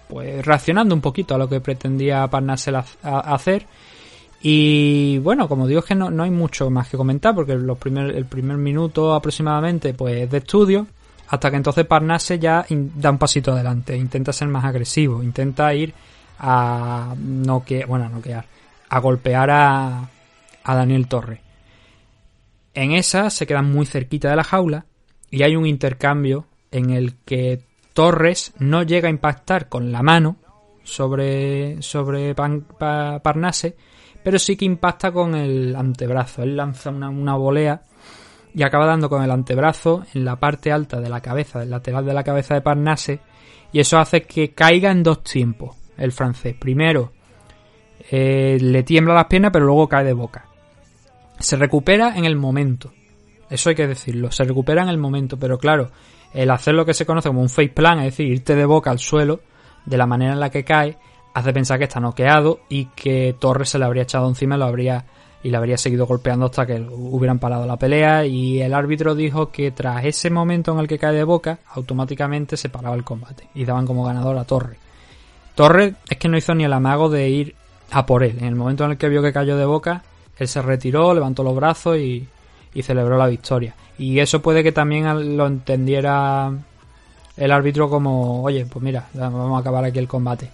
pues reaccionando un poquito a lo que pretendía Parnase hacer. Y bueno, como digo es que no, no hay mucho más que comentar porque los primer, el primer minuto aproximadamente pues es de estudio hasta que entonces Parnase ya da un pasito adelante, intenta ser más agresivo, intenta ir a que bueno, noquear, a golpear a, a Daniel Torre. En esa se quedan muy cerquita de la jaula y hay un intercambio en el que Torres no llega a impactar con la mano sobre, sobre Parnase, pero sí que impacta con el antebrazo. Él lanza una, una volea y acaba dando con el antebrazo en la parte alta de la cabeza, del lateral de la cabeza de Parnase, y eso hace que caiga en dos tiempos el francés. Primero, Eh, le tiembla las piernas, pero luego cae de boca. Se recupera en el momento. Eso hay que decirlo. Se recupera en el momento, pero claro, el hacer lo que se conoce como un face plan, es decir, irte de boca al suelo, de la manera en la que cae, hace pensar que está noqueado y que Torres se le habría echado encima y lo habría y le habría seguido golpeando hasta que hubieran parado la pelea y el árbitro dijo que tras ese momento en el que cae de boca automáticamente se paraba el combate y daban como ganador a Torres. Torres es que no hizo ni el amago de ir a por él. En el momento en el que vio que cayó de boca, él se retiró, levantó los brazos y, y celebró la victoria. Y eso puede que también lo entendiera el árbitro como, oye, pues mira, vamos a acabar aquí el combate.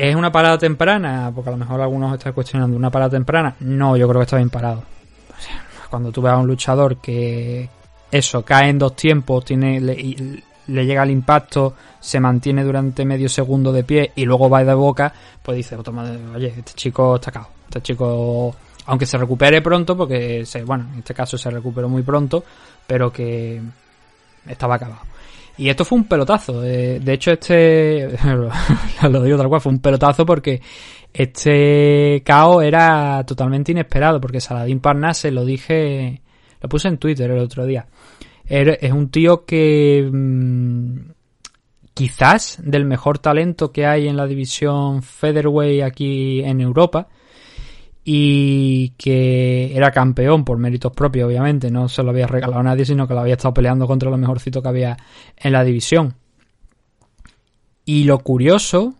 ¿Es una parada temprana? Porque a lo mejor algunos están cuestionando. ¿Una parada temprana? No, yo creo que está bien parado. cuando tú ves a un luchador que eso cae en dos tiempos, tiene le, le llega el impacto, se mantiene durante medio segundo de pie y luego va de boca, pues dice, oye, este chico está cao. Este chico, aunque se recupere pronto, porque bueno, en este caso se recuperó muy pronto, pero que estaba acabado. Y esto fue un pelotazo. Eh, de hecho, este. (laughs) lo digo tal cual, fue un pelotazo porque este caos era totalmente inesperado. Porque Saladín Parnase, lo dije. Lo puse en Twitter el otro día. Es un tío que. Mm, quizás del mejor talento que hay en la división Featherweight aquí en Europa y que era campeón por méritos propios, obviamente, no se lo había regalado a nadie, sino que lo había estado peleando contra lo mejorcito que había en la división. Y lo curioso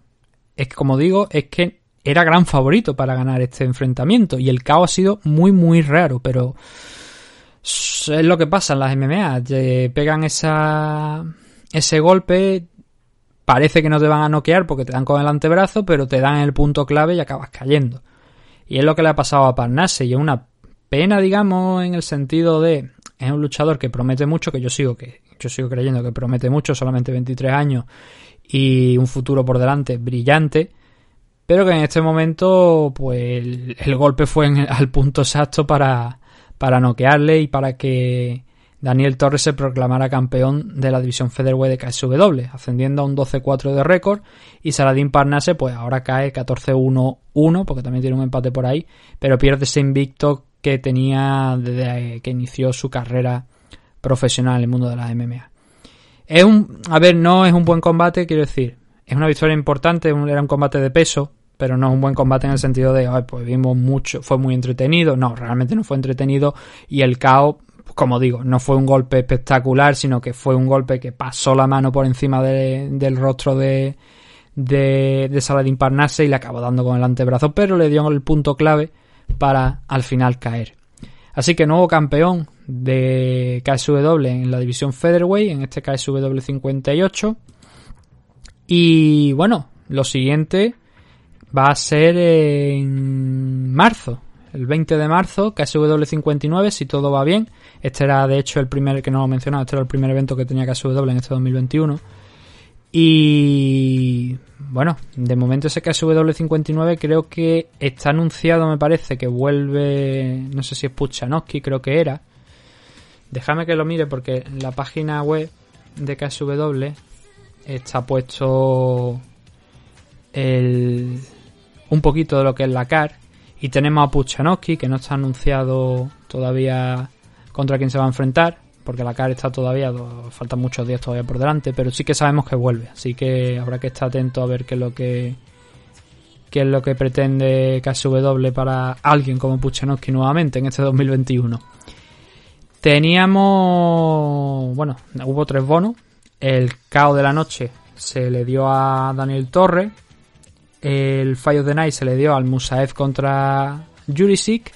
es que, como digo, es que era gran favorito para ganar este enfrentamiento y el caos ha sido muy, muy raro, pero es lo que pasa en las MMA, te pegan ese golpe, parece que no te van a noquear porque te dan con el antebrazo, pero te dan el punto clave y acabas cayendo. Y es lo que le ha pasado a Parnasse y es una pena, digamos, en el sentido de es un luchador que promete mucho, que yo sigo que yo sigo creyendo que promete mucho, solamente 23 años y un futuro por delante brillante, pero que en este momento pues el, golpe fue al punto exacto para para noquearle y para que Daniel Torres se proclamara campeón de la división Featherweight de KSW, ascendiendo a un 12-4 de récord. Y Saladin Parnase, pues ahora cae 14-1-1, porque también tiene un empate por ahí, pero pierde ese invicto que tenía desde que inició su carrera profesional en el mundo de la MMA. Es un, a ver, no es un buen combate, quiero decir, es una victoria importante, era un combate de peso, pero no es un buen combate en el sentido de, pues vimos mucho, fue muy entretenido. No, realmente no fue entretenido y el caos como digo, no fue un golpe espectacular, sino que fue un golpe que pasó la mano por encima del rostro de, de, de Saladin Parnasse y le acabó dando con el antebrazo, pero le dio el punto clave para al final caer. Así que nuevo campeón de KSW en la división Featherweight, en este KSW 58. Y bueno, lo siguiente va a ser en marzo, el 20 de marzo, KSW 59, si todo va bien. Este era, de hecho, el primer, que no lo he mencionado, este era el primer evento que tenía KSW en este 2021. Y bueno, de momento ese KSW 59 creo que está anunciado, me parece, que vuelve, no sé si es Puchanowski, creo que era. Déjame que lo mire porque en la página web de KSW está puesto el, un poquito de lo que es la CAR. Y tenemos a Puchanowski, que no está anunciado todavía contra quién se va a enfrentar, porque la cara está todavía, faltan muchos días todavía por delante, pero sí que sabemos que vuelve, así que habrá que estar atento a ver qué es lo que qué es lo que pretende KSW para alguien como Puchanowski nuevamente en este 2021. Teníamos, bueno, hubo tres bonos. El caos de la noche se le dio a Daniel Torre. El Fire of the Night se le dio al Musaev contra Jurisic.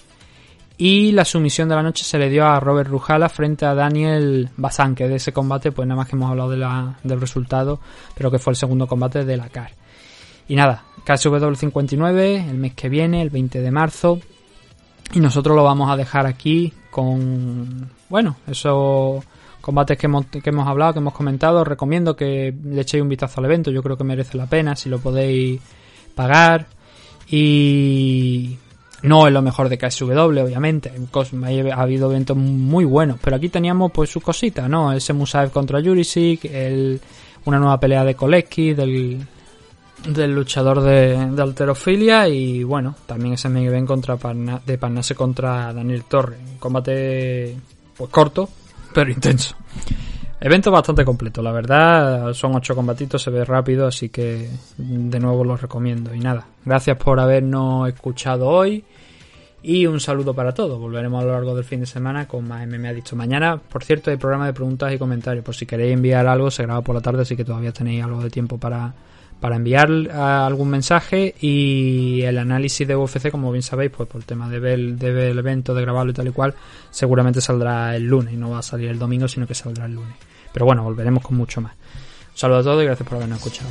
Y la sumisión de la noche se le dio a Robert Rujala frente a Daniel Bazán, que de ese combate, pues nada más que hemos hablado de la, del resultado, pero que fue el segundo combate de la CAR. Y nada, KSW 59, el mes que viene, el 20 de marzo. Y nosotros lo vamos a dejar aquí con, bueno, esos combates que hemos, que hemos hablado, que hemos comentado. recomiendo que le echéis un vistazo al evento, yo creo que merece la pena, si lo podéis pagar. Y no es lo mejor de KSW, obviamente. Ha habido eventos muy buenos. Pero aquí teníamos pues sus cositas, ¿no? Ese Musaev contra Jurisic, el, una nueva pelea de Koleski, del, luchador de, alterofilia y bueno, también ese main event contra de Parnase contra Daniel Torre. Un combate pues corto, pero intenso. Evento bastante completo, la verdad. Son ocho combatitos, se ve rápido, así que de nuevo los recomiendo. Y nada, gracias por habernos escuchado hoy. Y un saludo para todos. Volveremos a lo largo del fin de semana con más MMA dicho. Mañana, por cierto, hay programa de preguntas y comentarios. Por si queréis enviar algo, se graba por la tarde, así que todavía tenéis algo de tiempo para, para enviar algún mensaje. Y el análisis de UFC, como bien sabéis, pues por el tema de ver, de ver el evento, de grabarlo y tal y cual, seguramente saldrá el lunes. No va a salir el domingo, sino que saldrá el lunes. Pero bueno, volveremos con mucho más. Un saludo a todos y gracias por habernos escuchado.